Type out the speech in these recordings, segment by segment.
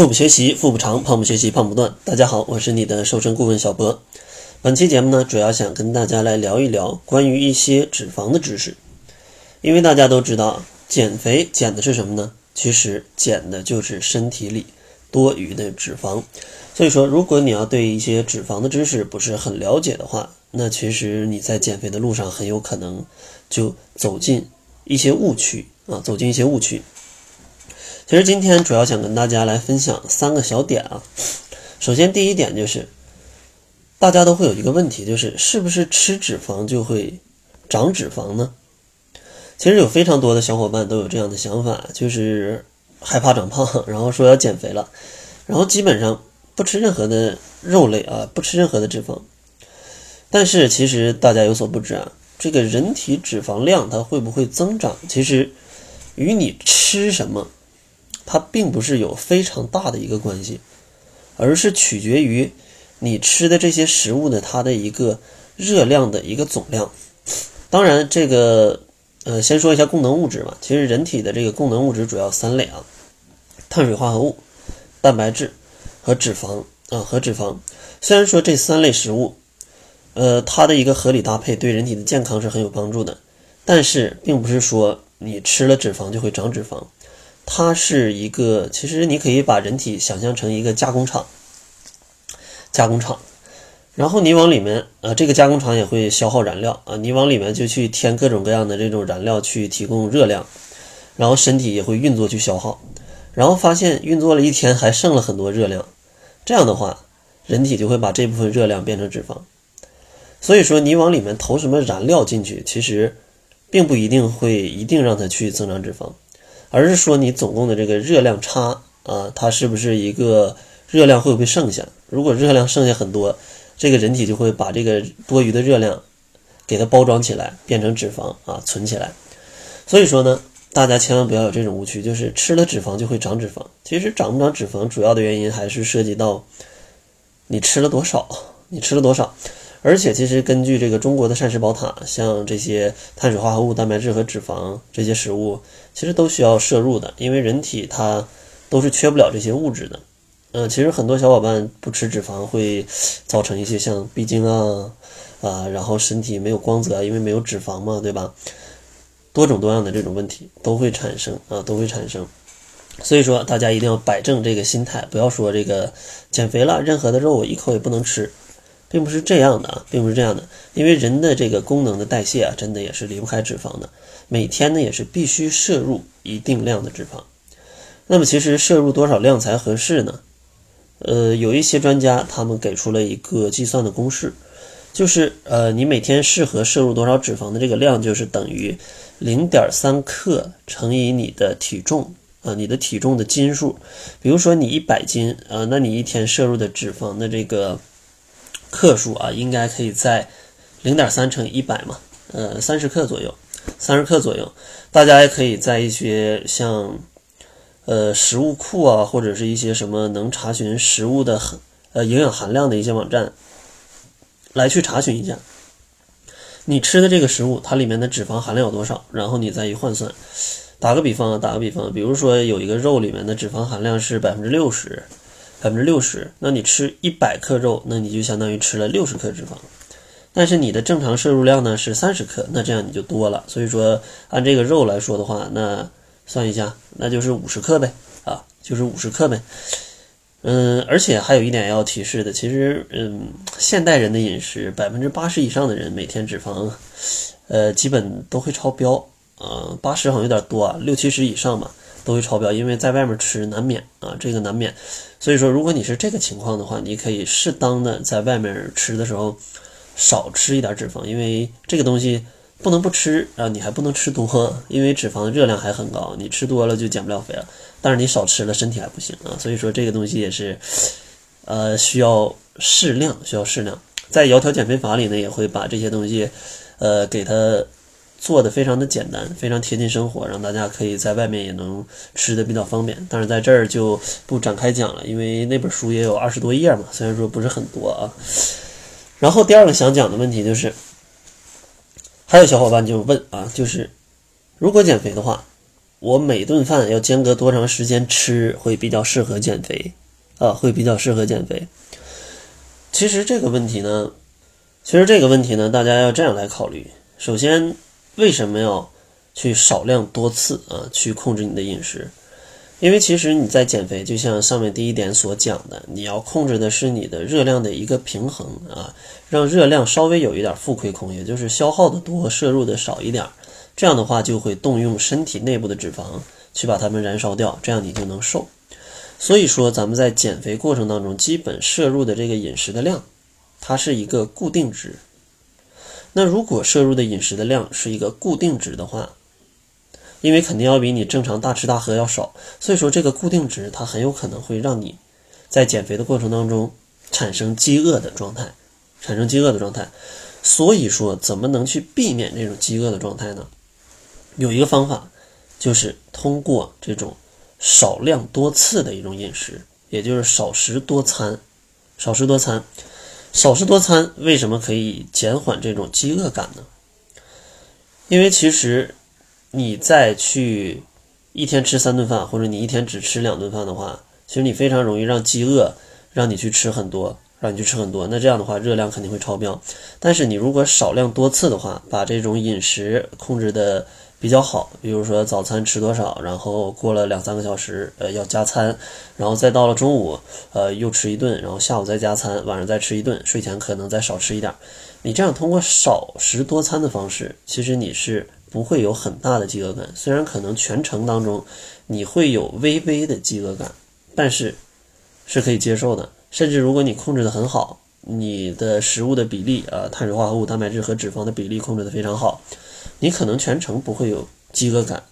腹部学习，腹部长；胖不学习，胖不断。大家好，我是你的瘦身顾问小博。本期节目呢，主要想跟大家来聊一聊关于一些脂肪的知识。因为大家都知道，减肥减的是什么呢？其实减的就是身体里多余的脂肪。所以说，如果你要对一些脂肪的知识不是很了解的话，那其实你在减肥的路上很有可能就走进一些误区啊，走进一些误区。其实今天主要想跟大家来分享三个小点啊。首先，第一点就是，大家都会有一个问题，就是是不是吃脂肪就会长脂肪呢？其实有非常多的小伙伴都有这样的想法，就是害怕长胖，然后说要减肥了，然后基本上不吃任何的肉类啊，不吃任何的脂肪。但是其实大家有所不知啊，这个人体脂肪量它会不会增长，其实与你吃什么。它并不是有非常大的一个关系，而是取决于你吃的这些食物的它的一个热量的一个总量。当然，这个呃，先说一下功能物质吧。其实人体的这个功能物质主要三类啊：碳水化合物、蛋白质和脂肪啊和脂肪。虽然说这三类食物，呃，它的一个合理搭配对人体的健康是很有帮助的，但是并不是说你吃了脂肪就会长脂肪。它是一个，其实你可以把人体想象成一个加工厂，加工厂，然后你往里面，呃，这个加工厂也会消耗燃料啊，你往里面就去添各种各样的这种燃料去提供热量，然后身体也会运作去消耗，然后发现运作了一天还剩了很多热量，这样的话，人体就会把这部分热量变成脂肪，所以说你往里面投什么燃料进去，其实并不一定会一定让它去增长脂肪。而是说你总共的这个热量差啊，它是不是一个热量会不会剩下？如果热量剩下很多，这个人体就会把这个多余的热量给它包装起来，变成脂肪啊，存起来。所以说呢，大家千万不要有这种误区，就是吃了脂肪就会长脂肪。其实长不长脂肪，主要的原因还是涉及到你吃了多少，你吃了多少。而且，其实根据这个中国的膳食宝塔，像这些碳水化合物、蛋白质和脂肪这些食物，其实都需要摄入的，因为人体它都是缺不了这些物质的。嗯，其实很多小伙伴不吃脂肪，会造成一些像闭经啊啊，然后身体没有光泽，因为没有脂肪嘛，对吧？多种多样的这种问题都会产生啊，都会产生。所以说，大家一定要摆正这个心态，不要说这个减肥了，任何的肉我一口也不能吃。并不是这样的啊，并不是这样的，因为人的这个功能的代谢啊，真的也是离不开脂肪的。每天呢，也是必须摄入一定量的脂肪。那么，其实摄入多少量才合适呢？呃，有一些专家他们给出了一个计算的公式，就是呃，你每天适合摄入多少脂肪的这个量，就是等于零点三克乘以你的体重啊，你的体重的斤数。比如说你一百斤啊，那你一天摄入的脂肪的这个。克数啊，应该可以在零点三乘以一百嘛，呃，三十克左右，三十克左右。大家也可以在一些像呃食物库啊，或者是一些什么能查询食物的含呃营养含量的一些网站来去查询一下，你吃的这个食物它里面的脂肪含量有多少，然后你再一换算。打个比方啊，打个比方，比如说有一个肉里面的脂肪含量是百分之六十。百分之六十，那你吃一百克肉，那你就相当于吃了六十克脂肪。但是你的正常摄入量呢是三十克，那这样你就多了。所以说按这个肉来说的话，那算一下，那就是五十克呗，啊，就是五十克呗。嗯，而且还有一点要提示的，其实，嗯，现代人的饮食，百分之八十以上的人每天脂肪，呃，基本都会超标，啊，八十好像有点多啊，六七十以上吧。都会超标，因为在外面吃难免啊，这个难免。所以说，如果你是这个情况的话，你可以适当的在外面吃的时候少吃一点脂肪，因为这个东西不能不吃啊，你还不能吃多，因为脂肪热量还很高，你吃多了就减不了肥了。但是你少吃了，身体还不行啊。所以说，这个东西也是呃需要适量，需要适量。在窈窕减肥法里呢，也会把这些东西呃给它。做的非常的简单，非常贴近生活，让大家可以在外面也能吃的比较方便。但是在这儿就不展开讲了，因为那本书也有二十多页嘛，虽然说不是很多啊。然后第二个想讲的问题就是，还有小伙伴就问啊，就是如果减肥的话，我每顿饭要间隔多长时间吃会比较适合减肥啊？会比较适合减肥。其实这个问题呢，其实这个问题呢，大家要这样来考虑。首先，为什么要去少量多次啊去控制你的饮食？因为其实你在减肥，就像上面第一点所讲的，你要控制的是你的热量的一个平衡啊，让热量稍微有一点负亏空，也就是消耗的多，摄入的少一点。这样的话就会动用身体内部的脂肪去把它们燃烧掉，这样你就能瘦。所以说，咱们在减肥过程当中，基本摄入的这个饮食的量，它是一个固定值。那如果摄入的饮食的量是一个固定值的话，因为肯定要比你正常大吃大喝要少，所以说这个固定值它很有可能会让你在减肥的过程当中产生饥饿的状态，产生饥饿的状态。所以说，怎么能去避免这种饥饿的状态呢？有一个方法，就是通过这种少量多次的一种饮食，也就是少食多餐。少食多餐，少食多餐为什么可以减缓这种饥饿感呢？因为其实你再去一天吃三顿饭，或者你一天只吃两顿饭的话，其实你非常容易让饥饿让你去吃很多，让你去吃很多。那这样的话，热量肯定会超标。但是你如果少量多次的话，把这种饮食控制的。比较好，比如说早餐吃多少，然后过了两三个小时，呃，要加餐，然后再到了中午，呃，又吃一顿，然后下午再加餐，晚上再吃一顿，睡前可能再少吃一点。你这样通过少食多餐的方式，其实你是不会有很大的饥饿感。虽然可能全程当中你会有微微的饥饿感，但是是可以接受的。甚至如果你控制的很好，你的食物的比例啊，碳水化合物、蛋白质和脂肪的比例控制的非常好。你可能全程不会有饥饿感，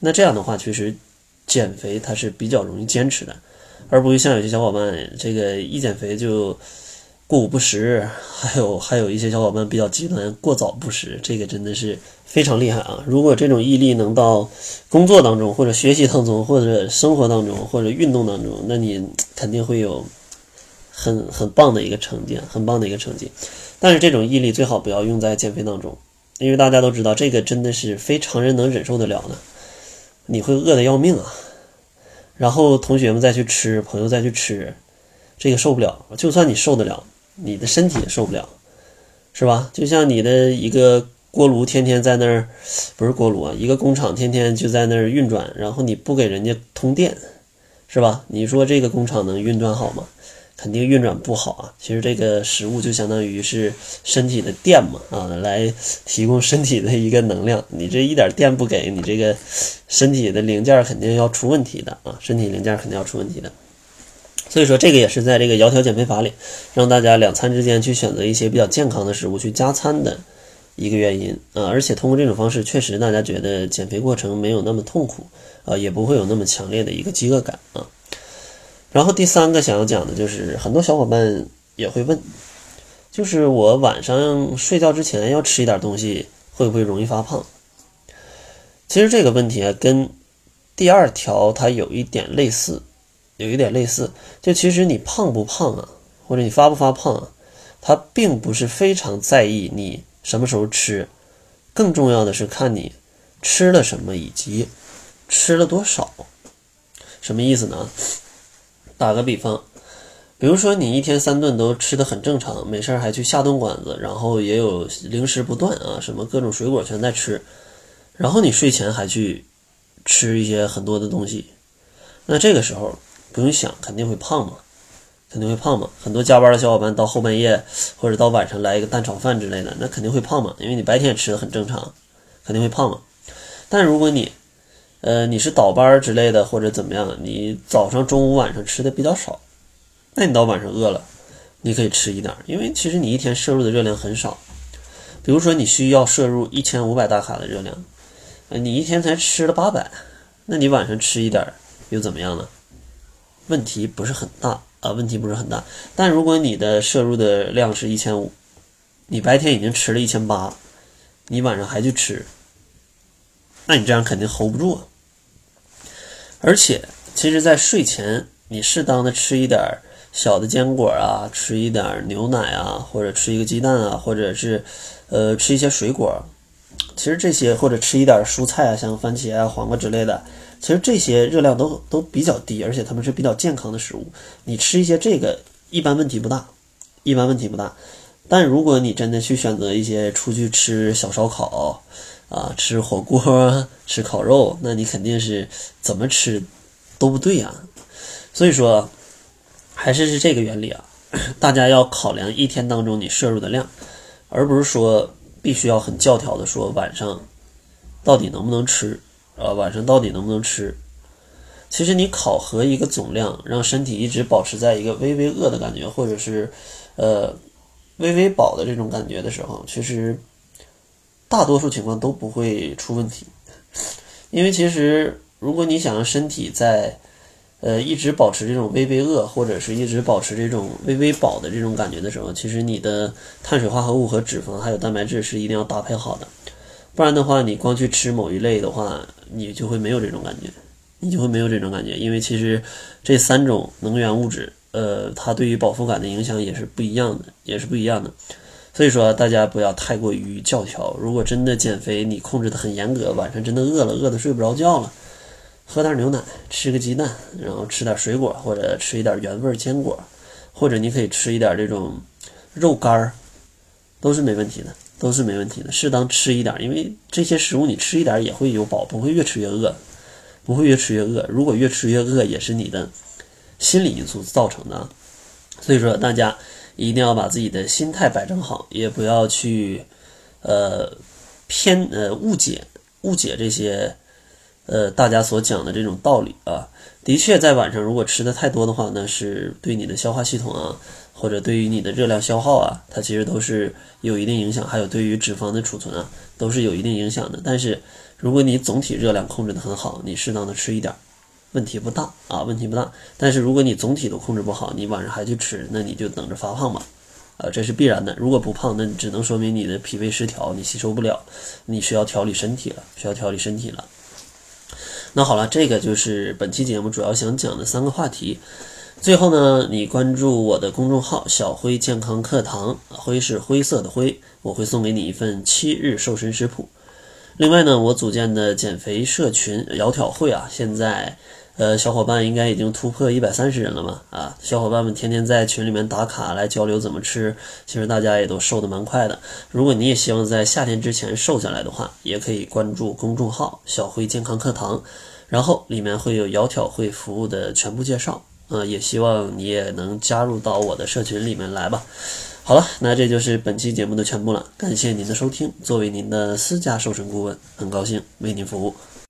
那这样的话，其实减肥它是比较容易坚持的，而不会像有些小伙伴这个一减肥就过午不食，还有还有一些小伙伴比较极端，过早不食，这个真的是非常厉害啊！如果这种毅力能到工作当中，或者学习当中，或者生活当中，或者运动当中，那你肯定会有很很棒的一个成绩，很棒的一个成绩。但是这种毅力最好不要用在减肥当中。因为大家都知道，这个真的是非常人能忍受得了的，你会饿得要命啊！然后同学们再去吃，朋友再去吃，这个受不了。就算你受得了，你的身体也受不了，是吧？就像你的一个锅炉天天在那儿，不是锅炉啊，一个工厂天天就在那儿运转，然后你不给人家通电，是吧？你说这个工厂能运转好吗？肯定运转不好啊！其实这个食物就相当于是身体的电嘛，啊，来提供身体的一个能量。你这一点电不给你，这个身体的零件肯定要出问题的啊！身体零件肯定要出问题的。所以说，这个也是在这个窈窕减肥法里，让大家两餐之间去选择一些比较健康的食物去加餐的一个原因啊！而且通过这种方式，确实大家觉得减肥过程没有那么痛苦啊，也不会有那么强烈的一个饥饿感啊。然后第三个想要讲的就是，很多小伙伴也会问，就是我晚上睡觉之前要吃一点东西，会不会容易发胖？其实这个问题啊，跟第二条它有一点类似，有一点类似。就其实你胖不胖啊，或者你发不发胖啊，它并不是非常在意你什么时候吃，更重要的是看你吃了什么以及吃了多少。什么意思呢？打个比方，比如说你一天三顿都吃的很正常，没事儿还去下顿馆子，然后也有零食不断啊，什么各种水果全在吃，然后你睡前还去吃一些很多的东西，那这个时候不用想，肯定会胖嘛，肯定会胖嘛。很多加班的小伙伴到后半夜或者到晚上来一个蛋炒饭之类的，那肯定会胖嘛，因为你白天也吃的很正常，肯定会胖嘛。但如果你呃，你是倒班之类的，或者怎么样？你早上、中午、晚上吃的比较少，那你到晚上饿了，你可以吃一点，因为其实你一天摄入的热量很少。比如说，你需要摄入一千五百大卡的热量，呃，你一天才吃了八百，那你晚上吃一点又怎么样呢？问题不是很大啊，问题不是很大。但如果你的摄入的量是一千五，你白天已经吃了一千八，你晚上还去吃，那你这样肯定 hold 不住啊。而且，其实，在睡前，你适当的吃一点小的坚果啊，吃一点牛奶啊，或者吃一个鸡蛋啊，或者是，呃，吃一些水果，其实这些或者吃一点蔬菜啊，像番茄啊、黄瓜之类的，其实这些热量都都比较低，而且它们是比较健康的食物。你吃一些这个，一般问题不大，一般问题不大。但如果你真的去选择一些出去吃小烧烤啊、吃火锅、吃烤肉，那你肯定是怎么吃都不对呀。所以说，还是是这个原理啊，大家要考量一天当中你摄入的量，而不是说必须要很教条的说晚上到底能不能吃啊，晚上到底能不能吃。其实你考核一个总量，让身体一直保持在一个微微饿的感觉，或者是呃微微饱的这种感觉的时候，其实大多数情况都不会出问题。因为其实如果你想让身体在呃一直保持这种微微饿，或者是一直保持这种微微饱的这种感觉的时候，其实你的碳水化合物和脂肪还有蛋白质是一定要搭配好的，不然的话，你光去吃某一类的话，你就会没有这种感觉。你就会没有这种感觉，因为其实这三种能源物质，呃，它对于饱腹感的影响也是不一样的，也是不一样的。所以说，大家不要太过于教条。如果真的减肥，你控制的很严格，晚上真的饿了，饿的睡不着觉了，喝点牛奶，吃个鸡蛋，然后吃点水果，或者吃一点原味坚果，或者你可以吃一点这种肉干儿，都是没问题的，都是没问题的。适当吃一点，因为这些食物你吃一点也会有饱，不会越吃越饿。不会越吃越饿，如果越吃越饿，也是你的心理因素造成的。所以说，大家一定要把自己的心态摆正好，也不要去呃偏呃误解误解这些呃大家所讲的这种道理啊。的确，在晚上如果吃的太多的话呢，是对你的消化系统啊，或者对于你的热量消耗啊，它其实都是有一定影响，还有对于脂肪的储存啊，都是有一定影响的。但是，如果你总体热量控制的很好，你适当的吃一点，问题不大啊，问题不大。但是如果你总体都控制不好，你晚上还去吃，那你就等着发胖吧，啊，这是必然的。如果不胖，那只能说明你的脾胃失调，你吸收不了，你需要调理身体了，需要调理身体了。那好了，这个就是本期节目主要想讲的三个话题。最后呢，你关注我的公众号“小辉健康课堂”，灰是灰色的灰，我会送给你一份七日瘦身食谱。另外呢，我组建的减肥社群“窈窕会”啊，现在呃小伙伴应该已经突破一百三十人了嘛啊，小伙伴们天天在群里面打卡来交流怎么吃，其实大家也都瘦的蛮快的。如果你也希望在夏天之前瘦下来的话，也可以关注公众号“小辉健康课堂”，然后里面会有窈窕会服务的全部介绍。呃，也希望你也能加入到我的社群里面来吧。好了，那这就是本期节目的全部了，感谢您的收听。作为您的私家瘦身顾问，很高兴为您服务。